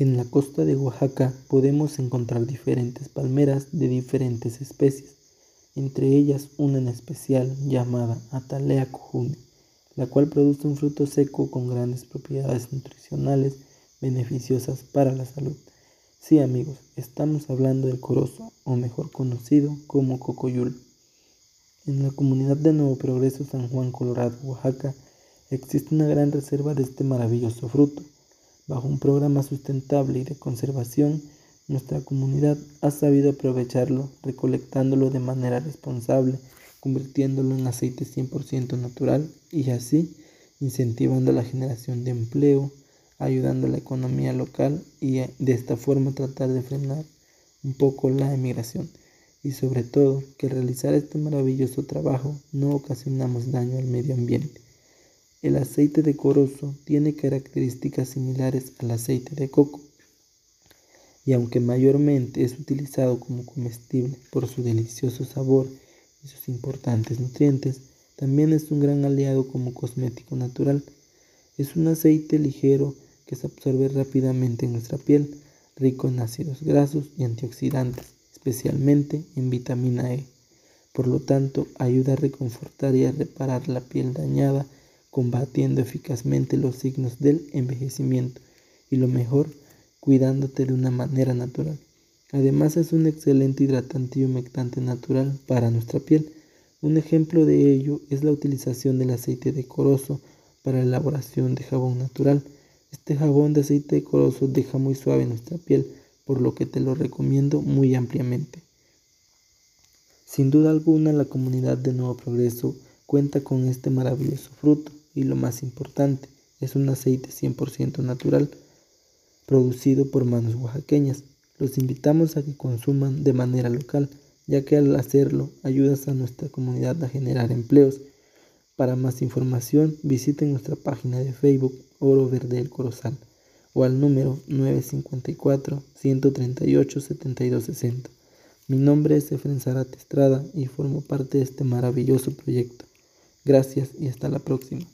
En la costa de Oaxaca podemos encontrar diferentes palmeras de diferentes especies, entre ellas una en especial llamada Atalea cojune, la cual produce un fruto seco con grandes propiedades nutricionales beneficiosas para la salud. Sí amigos, estamos hablando del corozo, o mejor conocido como cocoyul. En la comunidad de Nuevo Progreso San Juan Colorado, Oaxaca, existe una gran reserva de este maravilloso fruto Bajo un programa sustentable y de conservación, nuestra comunidad ha sabido aprovecharlo, recolectándolo de manera responsable, convirtiéndolo en aceite 100% natural y así incentivando la generación de empleo, ayudando a la economía local y de esta forma tratar de frenar un poco la emigración y sobre todo que al realizar este maravilloso trabajo no ocasionamos daño al medio ambiente. El aceite de corozo tiene características similares al aceite de coco y aunque mayormente es utilizado como comestible por su delicioso sabor y sus importantes nutrientes, también es un gran aliado como cosmético natural. Es un aceite ligero que se absorbe rápidamente en nuestra piel, rico en ácidos grasos y antioxidantes, especialmente en vitamina E. Por lo tanto, ayuda a reconfortar y a reparar la piel dañada combatiendo eficazmente los signos del envejecimiento y lo mejor, cuidándote de una manera natural. Además es un excelente hidratante y humectante natural para nuestra piel. Un ejemplo de ello es la utilización del aceite de corozo para la elaboración de jabón natural. Este jabón de aceite de corozo deja muy suave nuestra piel, por lo que te lo recomiendo muy ampliamente. Sin duda alguna la comunidad de Nuevo Progreso cuenta con este maravilloso fruto y lo más importante, es un aceite 100% natural producido por manos oaxaqueñas. Los invitamos a que consuman de manera local, ya que al hacerlo ayudas a nuestra comunidad a generar empleos. Para más información visiten nuestra página de Facebook Oro Verde del Corozal o al número 954 138 7260. Mi nombre es Efren Zarate Estrada y formo parte de este maravilloso proyecto. Gracias y hasta la próxima.